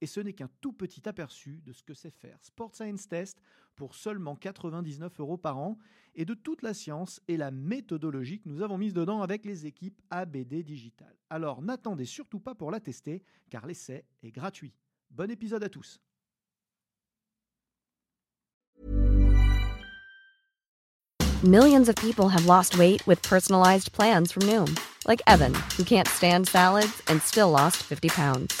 Et ce n'est qu'un tout petit aperçu de ce que c'est faire Sport Science Test pour seulement 99 euros par an et de toute la science et la méthodologie que nous avons mise dedans avec les équipes ABD Digital. Alors n'attendez surtout pas pour la tester car l'essai est gratuit. Bon épisode à tous. Millions of people have lost weight with personalized plans from Noom, like Evan, who can't stand salads and still lost 50 pounds.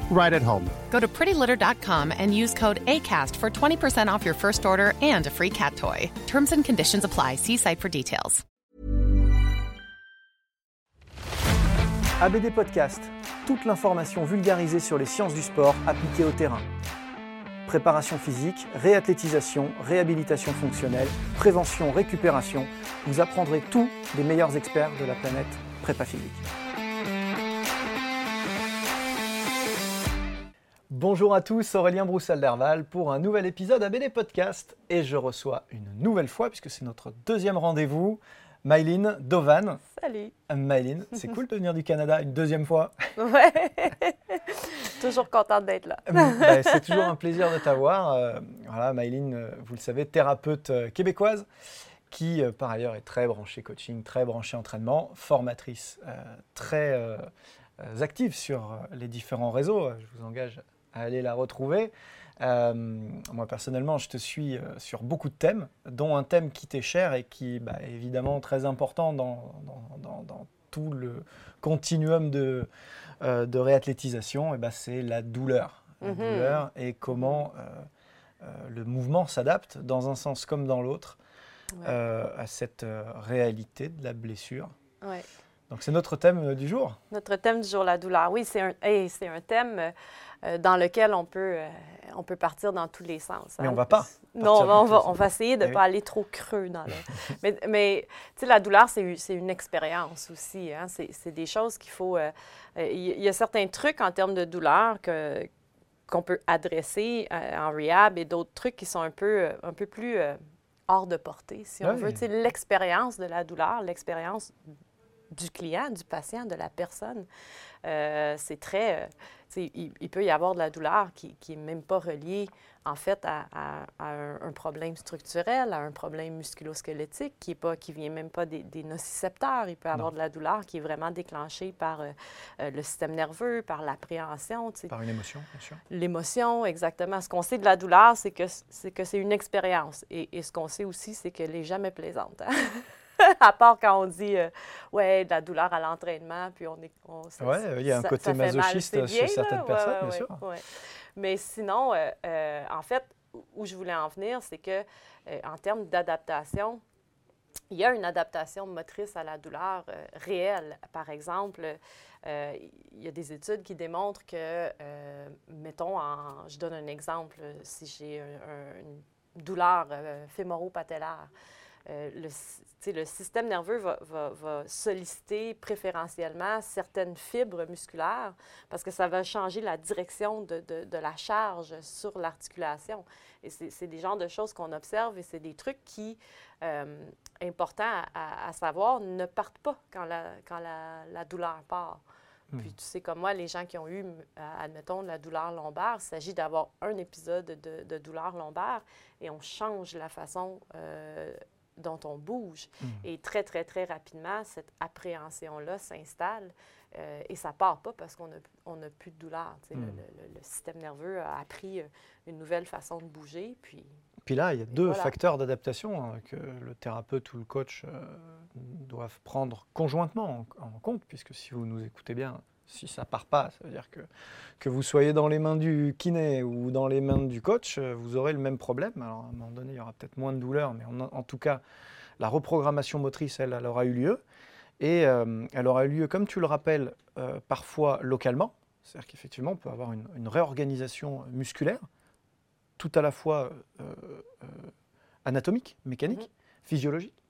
right at home. Go to prettylitter.com and use code ACAST for 20% off your first order and a free cat toy. Terms and conditions apply. See site for details. ABD Podcast, toute l'information vulgarisée sur les sciences du sport appliquées au terrain. Préparation physique, réathlétisation, réhabilitation fonctionnelle, prévention, récupération, vous apprendrez tout des meilleurs experts de la planète prépa physique. Bonjour à tous, Aurélien Broussal-Derval pour un nouvel épisode ABD Podcast et je reçois une nouvelle fois, puisque c'est notre deuxième rendez-vous, Myline Dovan. Salut. Myline, c'est cool de venir du Canada une deuxième fois. Ouais. toujours contente d'être là. Bah, c'est toujours un plaisir de t'avoir. Euh, voilà, Myline, euh, vous le savez, thérapeute euh, québécoise qui, euh, par ailleurs, est très branchée coaching, très branchée entraînement, formatrice euh, très euh, euh, active sur euh, les différents réseaux. Je vous engage à aller la retrouver. Euh, moi personnellement, je te suis euh, sur beaucoup de thèmes, dont un thème qui t'est cher et qui bah, est évidemment très important dans, dans- dans- dans tout le continuum de, euh, de réathlétisation. Et bah, c'est la douleur, la Mhm. douleur et comment euh, le mouvement s'adapte dans un sens comme dans l'autre Ouais. à cette réalité de la blessure. Ouais. Donc c'est notre thème euh, du jour. Notre thème du jour, la douleur. Oui, c'est un, hey, c'est un thème euh, euh, dans lequel on peut, euh, on peut partir dans tous les sens. Mais hein. on va pas Non, on va, on va essayer de Eh ne oui. pas aller trop creux dans le... mais mais tu sais, la douleur, c'est c'est une expérience aussi. Hein? C'est c'est des choses qu'il faut... euh, Il y, a certains trucs en termes de douleur que qu'on peut adresser en rehab et d'autres trucs qui sont un peu, un peu plus hors de portée, si on Ouais. veut. Tu sais, l'expérience de la douleur, l'expérience du client, du patient, de la personne. Euh, c'est très. Il, il, peut y avoir de la douleur qui n'est même pas reliée, en fait, à, un, problème structurel, à un problème musculosquelettique qui ne qui vient même pas des, nocicepteurs. Il peut y avoir de la douleur qui est vraiment déclenchée par le système nerveux, par l'appréhension. Par une émotion, bien sûr. L'émotion, exactement. Ce qu'on sait de la douleur, c'est que c'est que c'est une expérience. Et, et, ce qu'on sait aussi, c'est qu'elle n'est jamais plaisante. Hein. à part quand on dit, euh, ouais, de la douleur à l'entraînement, puis on est. Oui, il y a un côté masochiste chez certaines personnes, bien sûr. Mais sinon, euh, euh, en fait, où je voulais en venir, c'est que en termes d'adaptation, il y a une adaptation motrice à la douleur réelle. Par exemple, il y a des études qui démontrent que, mettons, en, je donne un exemple, si j'ai une douleur fémoro-patellaire, euh, le, le, système nerveux va, va, solliciter préférentiellement certaines fibres musculaires parce que ça va changer la direction de, de, la charge sur l'articulation. Et c'est des genres de choses qu'on observe et c'est des trucs qui, euh, importants à, savoir, ne partent pas quand la, quand la, la douleur part. Hmm. Puis tu sais, comme moi, les gens qui ont eu, admettons, de la douleur lombaire, il s'agit d'avoir un épisode de, de, douleur lombaire et on change la façon euh, dont on bouge. Hmm. Et très, très, très rapidement, cette appréhension-là s'installe euh, et ça part pas parce qu'on n'a on plus de douleur. Hmm. Le, système nerveux a appris euh, une nouvelle façon de bouger. Puis, puis là, il y a deux facteurs d'adaptation hein, que le thérapeute ou le coach euh, doivent prendre conjointement en, en, compte, puisque si vous nous écoutez bien, si ça part pas, ça veut dire que, que vous soyez dans les mains du kiné ou dans les mains du coach, euh, vous aurez le même problème. Alors à un moment donné, il y aura peut-être moins de douleur, mais en, tout cas, la reprogrammation motrice, elle, elle aura eu lieu. Et euh, elle aura eu lieu, comme tu le rappelles, euh, parfois localement. C'est-à-dire qu'effectivement, on peut avoir une, réorganisation musculaire, tout à la fois anatomique, mécanique, mmh. physiologique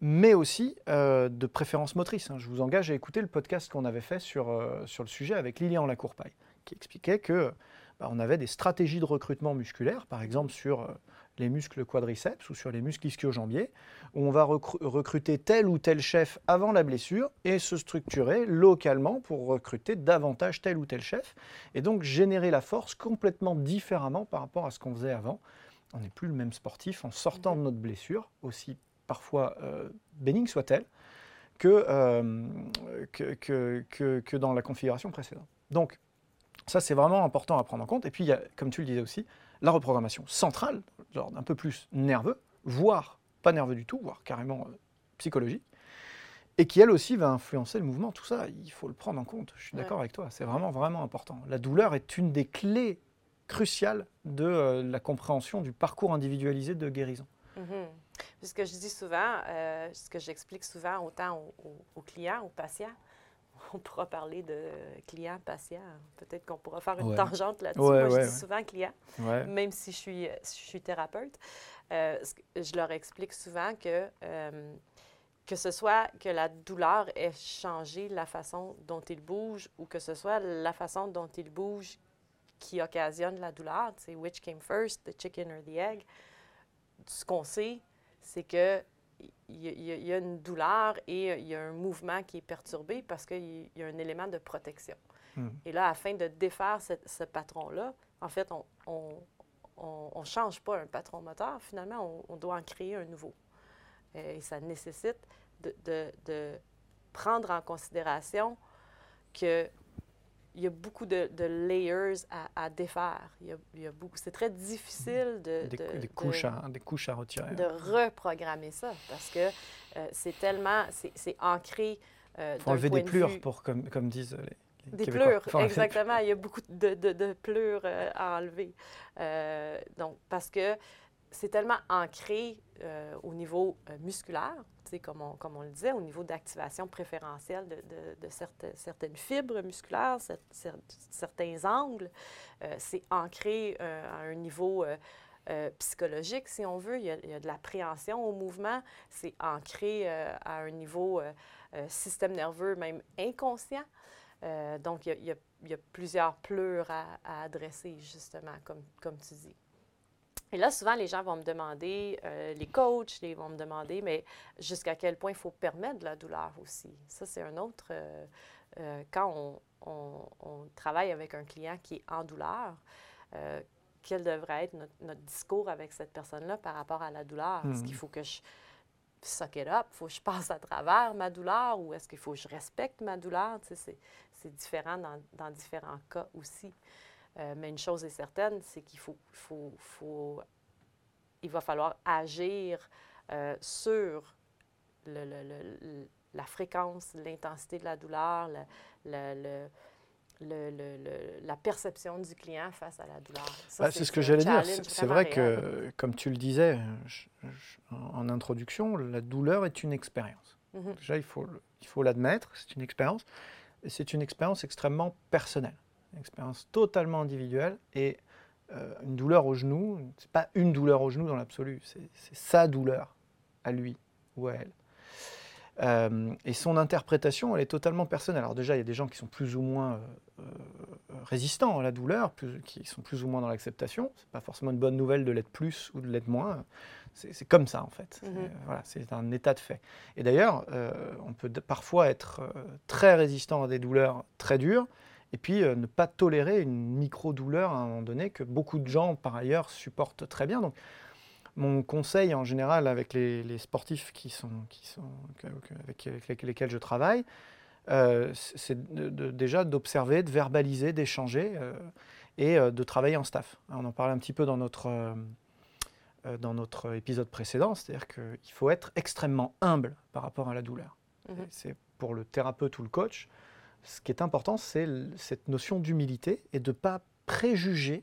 mais aussi euh, de préférence motrice. Hein. Je vous engage à écouter le podcast qu'on avait fait sur, euh, sur le sujet avec Lilian Lacourpaille, qui expliquait que bah, on avait des stratégies de recrutement musculaire, par exemple sur euh, les muscles quadriceps ou sur les muscles ischio-jambiers, où on va recruter tel ou tel chef avant la blessure et se structurer localement pour recruter davantage tel ou tel chef, et donc générer la force complètement différemment par rapport à ce qu'on faisait avant. On n'est plus le même sportif en sortant de notre blessure, aussi parfois euh, bénigne soit-elle, euh, que, que, que, dans la configuration précédente. Donc, ça, c'est vraiment important à prendre en compte. Et puis, il y a, comme tu le disais aussi, la reprogrammation centrale, genre un peu plus nerveux, voire pas nerveux du tout, voire carrément euh, psychologique, et qui, elle aussi, va influencer le mouvement. Tout ça, il faut le prendre en compte. Je suis d'accord avec toi. C'est vraiment, vraiment important. La douleur est une des clés cruciales de la compréhension du parcours individualisé de guérison. Mm-hmm ce que je dis souvent, euh, ce que j'explique souvent autant aux, clients, aux patients, on pourra parler de client, patient. Peut-être qu'on pourra faire une tangente là-dessus. Moi, je dis souvent client, même si je suis, je suis thérapeute. Euh, je leur explique souvent que, euh, que ce soit que la douleur ait changé la façon dont ils bougent ou que ce soit la façon dont ils bougent qui occasionne la douleur, c'est which came first, the chicken or the egg. Ce qu'on sait, c'est que il y, a une douleur et il y a un mouvement qui est perturbé parce qu'il y a un élément de protection. Hmm. Et là, afin de défaire ce, patron-là, en fait, on ne change pas un patron moteur, finalement, on, doit en créer un nouveau. Et ça nécessite de, de prendre en considération que il y a beaucoup de, layers à, défaire. Il y a, beaucoup. C'est très difficile de des, couches à, des couches à retirer. De reprogrammer ça parce que euh, c'est tellement c'est ancré. Euh, il faut enlever des plures pour comme, comme disent les, des plures, exactement. Il y a beaucoup de, de, euh, à enlever. donc, parce que c'est tellement ancré au niveau musculaire, comme on, le disait, au niveau d'activation préférentielle de, certaines, fibres musculaires, certains angles. Euh, c'est ancré euh, à un niveau euh, psychologique, si on veut. Il y a, de l'appréhension au mouvement. C'est ancré à un niveau système nerveux même inconscient. donc, il y, a, plusieurs pleurs à, adresser, justement, comme tu dis. Et là, souvent, les gens vont me demander, euh, les coachs, ils vont me demander, mais jusqu'à quel point il faut permettre de la douleur aussi. Ça, c'est un autre. Euh, euh, quand on, travaille avec un client qui est en douleur, quel devrait être notre, discours avec cette personne-là par rapport à la douleur? Est-ce qu'il hmm. faut que je suck it up? Faut que je passe à travers ma douleur? Ou est-ce qu'il faut que je respecte ma douleur? Tu sais, c'est différent dans, dans, différents cas aussi. Euh, mais une chose est certaine, c'est qu'il faut, faut, faut, il va falloir agir euh, sur le, le, la fréquence, l'intensité de la douleur, le, la perception du client face à la douleur. Bah, c'est ce que j'allais dire. C'est vrai que, comme tu le disais en introduction, la douleur est une expérience. Mm-hmm. Déjà, il faut, il faut l'admettre, c'est une expérience. C'est une expérience extrêmement personnelle, une expérience totalement individuelle. Et euh, une douleur au genou, c'est pas une douleur au genou dans l'absolu, c'est sa douleur à lui ou à elle. Euh, et son interprétation, elle est totalement personnelle. Alors déjà, il y a des gens qui sont plus ou moins euh, résistants à la douleur, qui sont plus ou moins dans l'acceptation. C'est pas forcément une bonne nouvelle de l'être plus ou de l'être moins. C'est comme ça en fait. Mhm. Voilà, c'est un état de fait. Et d'ailleurs, on peut parfois être très résistant à des douleurs très dures, et puis ne pas tolérer une micro-douleur à un moment donné que beaucoup de gens par ailleurs supportent très bien. Donc mon conseil en général avec les, sportifs qui sont, qui sont, avec, lesquels je travaille, euh, c'est déjà d'observer, de verbaliser, d'échanger euh, et euh, de travailler en staff. On en parlait un petit peu dans notre, dans notre épisode précédent, c'est-à-dire qu'il faut être extrêmement humble par rapport à la douleur. Mhm. C'est pour le thérapeute ou le coach, ce qui est important, c'est cette notion d'humilité et de ne pas préjuger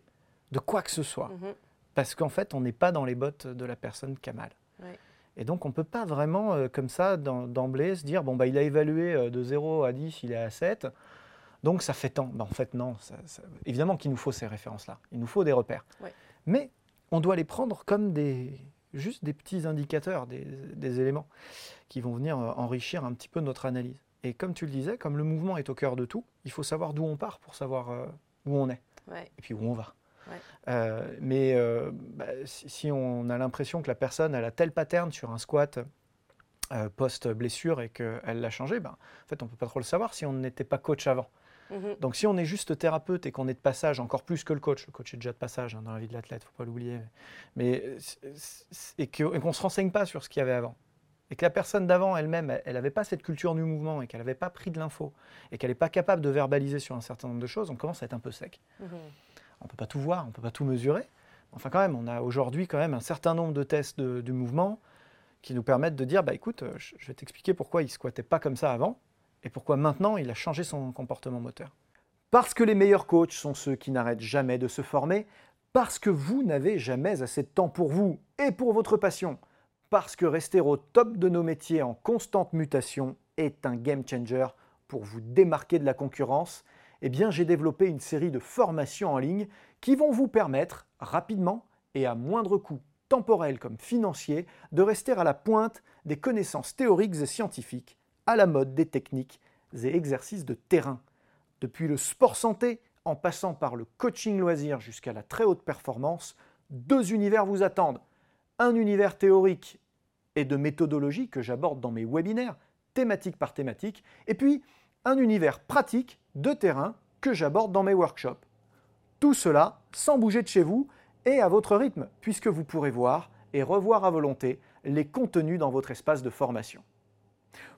de quoi que ce soit. Mhm parce qu'en fait, on n'est pas dans les bottes de la personne qui a mal. Et donc, on ne peut pas vraiment, euh, comme ça, d'emblée, se dire, bon, bah, il a évalué euh, de 0 à 10, il est à 7, donc ça fait tant. Bah, en fait, non. Évidemment qu'il nous faut ces références-là. Il nous faut des repères. Mais on doit les prendre comme des, juste des petits indicateurs, des, éléments qui vont venir euh, enrichir un petit peu notre analyse. Et comme tu le disais, comme le mouvement est au cœur de tout, il faut savoir d'où on part pour savoir où on est. Et puis où on va. Euh, mais euh, bah, si, on a l'impression que la personne a tel pattern sur un squat euh, post-blessure et qu'elle l'a changé, ben, en fait, on ne peut pas trop le savoir si on n'était pas coach avant. Mhm. Donc si on est juste thérapeute et qu'on est de passage, encore plus que le coach, le coach est déjà de passage hein, dans la vie de l'athlète, il ne faut pas l'oublier, mais, et qu'on ne se renseigne pas sur ce qu'il y avait avant, et que la personne d'avant elle-même, elle n'avait pas cette culture du mouvement et qu'elle n'avait pas pris de l'info et qu'elle n'est pas capable de verbaliser sur un certain nombre de choses, on commence à être un peu sec. Mhm on ne peut pas tout voir, on ne peut pas tout mesurer. Enfin, quand même, on a aujourd'hui quand même un certain nombre de tests du mouvement qui nous permettent de dire, bah écoute, euh, je vais t'expliquer pourquoi il ne squattait pas comme ça avant et pourquoi maintenant il a changé son comportement moteur. Parce que les meilleurs coachs sont ceux qui n'arrêtent jamais de se former, parce que vous n'avez jamais assez de temps pour vous et pour votre passion, parce que rester au top de nos métiers en constante mutation est un game changer pour vous démarquer de la concurrence eh bien, j'ai développé une série de formations en ligne qui vont vous permettre rapidement et à moindre coût temporel comme financier de rester à la pointe des connaissances théoriques et scientifiques, à la mode des techniques et exercices de terrain. Depuis le sport santé, en passant par le coaching loisir jusqu'à la très haute performance, deux univers vous attendent. Un univers théorique et de méthodologie que j'aborde dans mes webinaires, thématique par thématique, et puis un univers pratique de terrain que j'aborde dans mes workshops. Tout cela sans bouger de chez vous et à votre rythme, puisque vous pourrez voir et revoir à volonté les contenus dans votre espace de formation.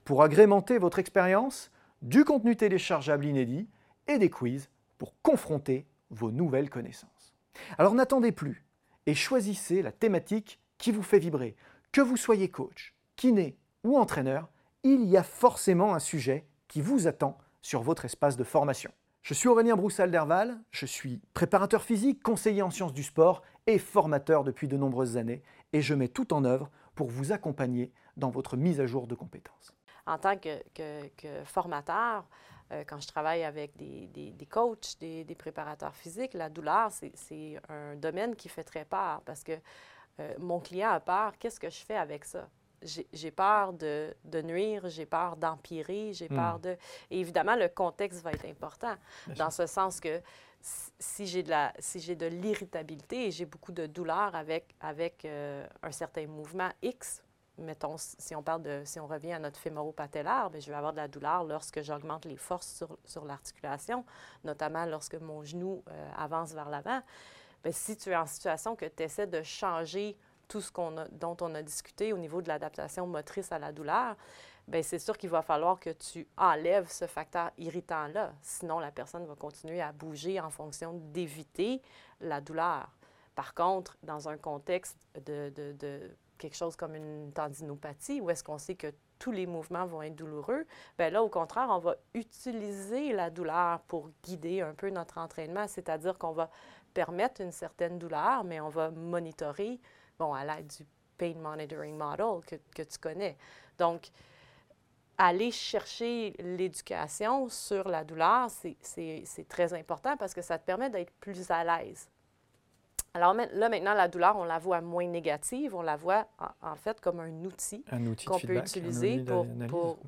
Pour agrémenter votre expérience, du contenu téléchargeable inédit et des quiz pour confronter vos nouvelles connaissances. Alors n'attendez plus et choisissez la thématique qui vous fait vibrer. Que vous soyez coach, kiné ou entraîneur, il y a forcément un sujet qui vous attend sur votre espace de formation. Je suis Aurélien Broussal-Derval, je suis préparateur physique, conseiller en sciences du sport et formateur depuis de nombreuses années et je mets tout en œuvre pour vous accompagner dans votre mise à jour de compétences. En tant que, formateur, euh, quand je travaille avec des, des, coachs, des, préparateurs physiques, la douleur, c'est un domaine qui fait très peur parce que euh, mon client a peur, qu'est-ce que je fais avec ça? j'ai peur de, de nuire, j'ai peur d'empirer, j'ai Hmm. peur de... Et évidemment, le contexte va être important, dans ce sens que si j'ai de la si j'ai de l'irritabilité et j'ai beaucoup de douleur avec avec euh, un certain mouvement X mettons si on parle de si on revient à notre fémoro-patellaire bien, je vais avoir de la douleur lorsque j'augmente les forces sur, sur l'articulation notamment lorsque mon genou euh, avance vers l'avant bien, si tu es en situation que tu essaies de changer tout ce dont on a discuté au niveau de l'adaptation motrice à la douleur bien, c'est sûr qu'il va falloir que tu enlèves ce facteur irritant-là. Sinon, la personne va continuer à bouger en fonction d'éviter la douleur. Par contre, dans un contexte de, quelque chose comme une tendinopathie, où est-ce qu'on sait que tous les mouvements vont être douloureux, bien là, au contraire, on va utiliser la douleur pour guider un peu notre entraînement, c'est-à-dire qu'on va permettre une certaine douleur, mais on va monitorer, bon, à l'aide du Pain Monitoring Model que, que tu connais. Donc, aller chercher l'éducation sur la douleur, c'est- très important parce que ça te permet d'être plus à l'aise. Alors là, maintenant, la douleur, on la voit moins négative, on la voit en, en fait comme un outil qu'on peut utiliser pour, pour,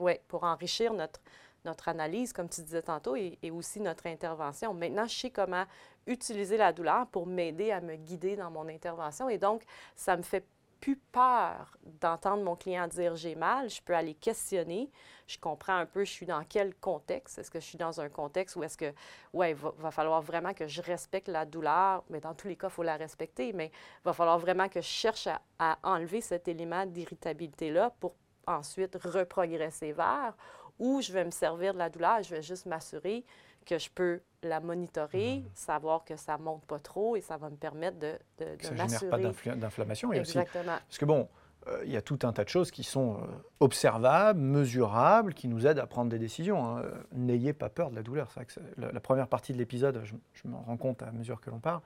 ouais, pour enrichir notre, notre analyse, comme tu disais tantôt, et, aussi notre intervention. Maintenant, je sais comment utiliser la douleur pour m'aider à me guider dans mon intervention. Et donc, ça me fait plus peur d'entendre mon client dire j'ai mal. Je peux aller questionner. Je comprends un peu, je suis dans quel contexte? Est-ce que je suis dans un contexte où est-ce que, ouais, il va, falloir vraiment que je respecte la douleur, mais dans tous les cas, il faut la respecter, mais il va falloir vraiment que je cherche à enlever cet élément d'irritabilité-là pour ensuite reprogresser vers, ou je vais me servir de la douleur et je vais juste m'assurer que je peux la monitorer, savoir que ça monte pas trop et ça va me permettre de, de, de ça ne génère pas d'inflammation. Et aussi, Exactement. parce que bon, euh, il y a tout un tas de choses qui sont euh, observables, mesurables, qui nous aident à prendre des décisions. hein. N'ayez pas peur de la douleur. C'est vrai que c'est- la, la première partie de l'épisode, je, je m'en rends compte à mesure que l'on parle,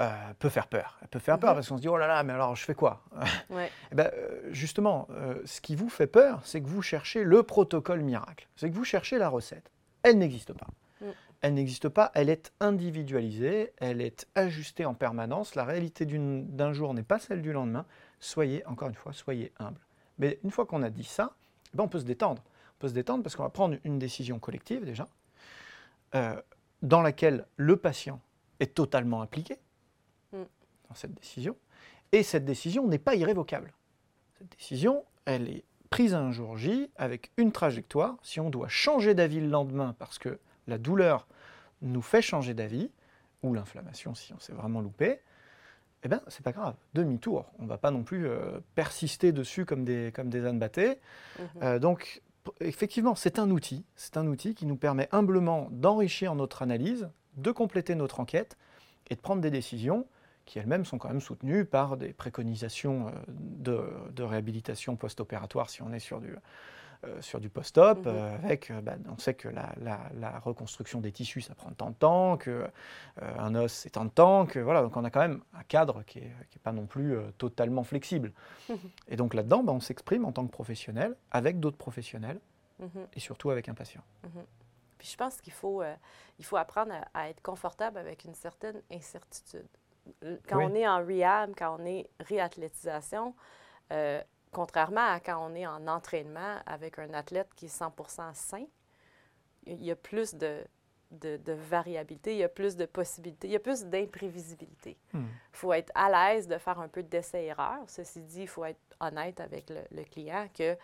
euh, peut faire peur. Elle peut faire peur Mhm. parce qu'on se dit, oh là là, mais alors je fais quoi Ouais. Eh ben, euh, justement, euh, ce qui vous fait peur, c'est que vous cherchez le protocole miracle. C'est que vous cherchez la recette. Elle n'existe pas. Mm. Elle n'existe pas, elle est individualisée, elle est ajustée en permanence. La réalité d'un jour n'est pas celle du lendemain. Soyez, encore une fois, soyez humble. Mais une fois qu'on a dit ça, eh ben, on peut se détendre. On peut se détendre parce qu'on va prendre une décision collective déjà, euh, dans laquelle le patient est totalement impliqué Mm. dans cette décision. Et cette décision n'est pas irrévocable. Cette décision, elle est prise un jour J avec une trajectoire. Si on doit changer d'avis le lendemain parce que la douleur nous fait changer d'avis, ou l'inflammation si on s'est vraiment loupé, eh bien, c'est pas grave. Demi-tour. On ne va pas non plus euh, persister dessus comme des, comme des ânes battés. Mhm. Euh, donc, effectivement, c'est un outil. C'est un outil qui nous permet humblement d'enrichir notre analyse, de compléter notre enquête et de prendre des décisions qui elles-mêmes sont quand même soutenues par des préconisations euh, de, de réhabilitation post-opératoire si on est sur du, euh, sur du post-op, Mhm. euh, avec, euh, bah, on sait que la, la- la reconstruction des tissus, ça prend tant de temps, que un os, c'est tant de temps, que voilà, donc on a quand même un cadre qui n'est pas non plus totalement flexible. Et donc là-dedans, bah, on s'exprime en tant que professionnel, avec d'autres professionnels, Mhm. et surtout avec un patient. Puis je pense qu'il faut, il faut apprendre à, à être confortable avec une certaine incertitude. Quand Oui. on est en rehab, quand on est réathlétisation, euh, contrairement à quand on est en entraînement avec un athlète qui est 100% sain, il y a plus de, de, de variabilité, il y a plus de possibilités, il y a plus d'imprévisibilité. Il Hmm. faut être à l'aise de faire un peu d'essai-erreur. Ceci dit, il faut être honnête avec le, le client que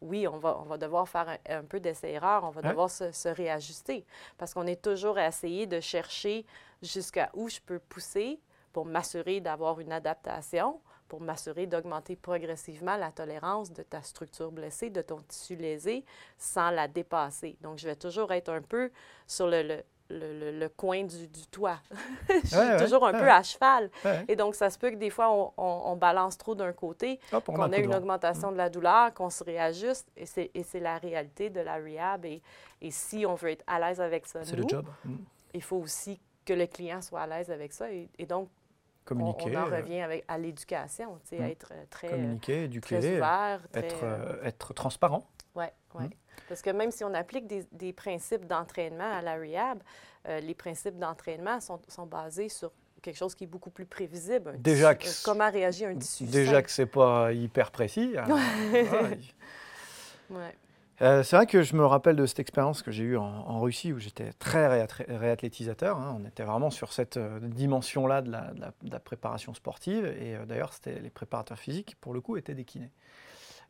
oui, on va, on va devoir faire un, un peu d'essai-erreur, on va devoir se, se réajuster parce qu'on est toujours à essayer de chercher jusqu'à où je peux pousser pour m'assurer d'avoir une adaptation, pour m'assurer d'augmenter progressivement la tolérance de ta structure blessée, de ton tissu lésé, sans la dépasser. Donc, je vais toujours être un peu sur le, le, le- le- le coin du, du toit. je suis Ouais, ouais, toujours un ouais, peu à cheval. Et donc, ça se peut que des fois, on, on- on balance trop d'un côté, qu'on ait une augmentation de la douleur, qu'on se réajuste. Et c'est, et c'est la réalité de la rehab. Et, et si on veut être à l'aise avec ça, C'est nous, le job. Hmm. il faut aussi que le client soit à l'aise avec ça. Et, et donc, on, Communiquer, on en euh, revient avec, à l'éducation, tu sais, Mm. être euh, très, communiquer, éduquer, très ouvert. Très, être, euh, euh, être transparent. oui, oui. Mm. Parce que même si on applique des, des principes d'entraînement à la rehab, euh, les principes d'entraînement sont, sont basés sur quelque chose qui est beaucoup plus prévisible. Déjà tissu, que euh, comment réagit un tissu Déjà sain. que c'est pas hyper précis. alors, voilà. Ouais. Euh, c'est vrai que je me rappelle de cette expérience que j'ai eue en, en Russie où j'étais très réathlétisateur. hein. On était vraiment sur cette euh, dimension-là de la, de la- de la préparation sportive. Et euh, d'ailleurs, c'était les préparateurs physiques qui, pour le coup, étaient des kinés.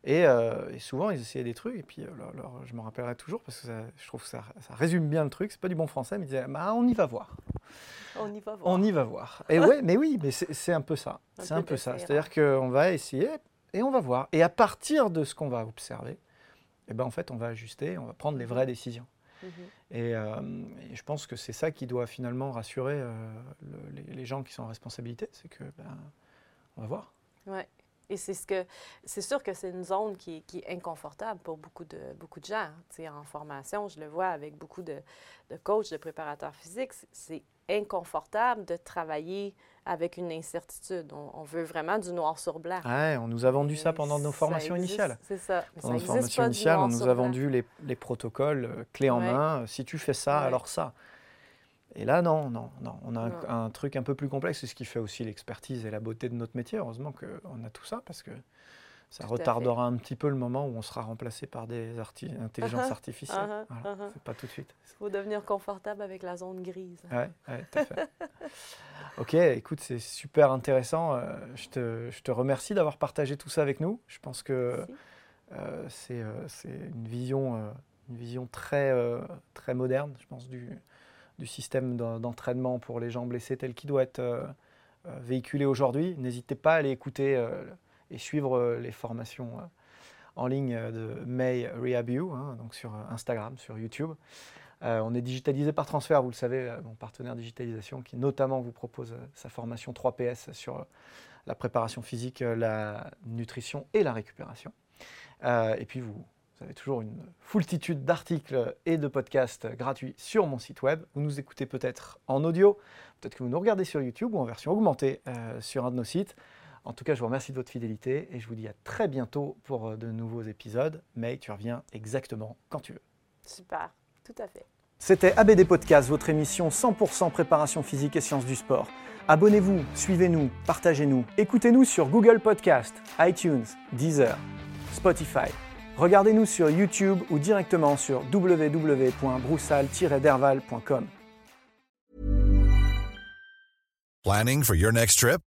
Et, et souvent, ils essayaient des trucs. Et puis, leur- leur- je me rappellerai toujours parce que ça- je trouve que ça, ça résume bien le truc. C'est pas du bon français, mais ils disaient bah, on y va voir. On y va voir. On y va voir. Et ouais, mais oui, mais c'est un peu ça. C'est un peu ça. C'est-à-dire qu'on va essayer et on va voir. Et à partir de ce qu'on va observer, eh ben, en fait, on va ajuster, on va prendre les vraies décisions. Mhm. Et, euh, et je pense que c'est ça qui doit finalement rassurer euh, le- les, les gens qui sont en responsabilité, c'est que ben, on va voir. Ouais. Et c'est ce que c'est sûr que c'est une zone qui, est- qui est inconfortable pour beaucoup de beaucoup de gens. Tu sais, en formation, je le vois avec beaucoup de, de coachs, de préparateurs physiques, c'est inconfortable de travailler avec une incertitude. On, on veut vraiment du noir sur blanc. Ouais, on nous a vendu ça pendant nos formations existe- initiales. C'est ça. Mais Pendant nos ça formations initiales, on nous a vendu les, les protocoles euh, clés en Ouais. main. Si tu fais ça, Ouais. alors ça. Et là, non, non, non. On a un, un truc un peu plus complexe. C'est ce qui fait aussi l'expertise et la beauté de notre métier. Heureusement qu'on a tout ça parce que ça Tout retardera un petit peu le moment où on sera remplacé par des arti- intelligences Uh-huh, artificielles. uh-huh, Voilà, uh-huh. C'est pas tout de suite. Il faut devenir confortable avec la zone grise. Ouais, tout à fait. ok, écoute, c'est super intéressant. Euh, je, te, je te remercie d'avoir partagé tout ça avec nous. Je pense que euh, c'est euh, c'est une vision, euh, une vision très, très moderne, je pense, du, du système d'en- d'entraînement pour les gens blessés tel qu'il doit être véhiculé aujourd'hui. N'hésitez pas à aller écouter et suivre euh, les formations euh, en ligne euh, de May Rehabu, hein, donc sur Instagram, sur YouTube. On est digitalisé par transfert, vous le savez, mon partenaire digitalisation qui notamment vous propose sa formation 3PS sur la préparation physique, la nutrition et la récupération. Et puis vous, avez toujours une foultitude d'articles et de podcasts gratuits sur mon site web. Vous nous écoutez peut-être en audio, peut-être que vous nous regardez sur YouTube ou en version augmentée sur un de nos sites. En tout cas, je vous remercie de votre fidélité et je vous dis à très bientôt pour euh, de nouveaux épisodes. Mais tu reviens exactement quand tu veux. Super. Tout à fait. C'était ABD Podcast, votre émission 100% préparation physique et sciences du sport. Abonnez-vous, suivez-nous, partagez-nous. Écoutez-nous sur Google Podcast, iTunes, Deezer, Spotify. Regardez-nous sur YouTube ou directement sur www.broussal-derval.com. Planning for your next trip?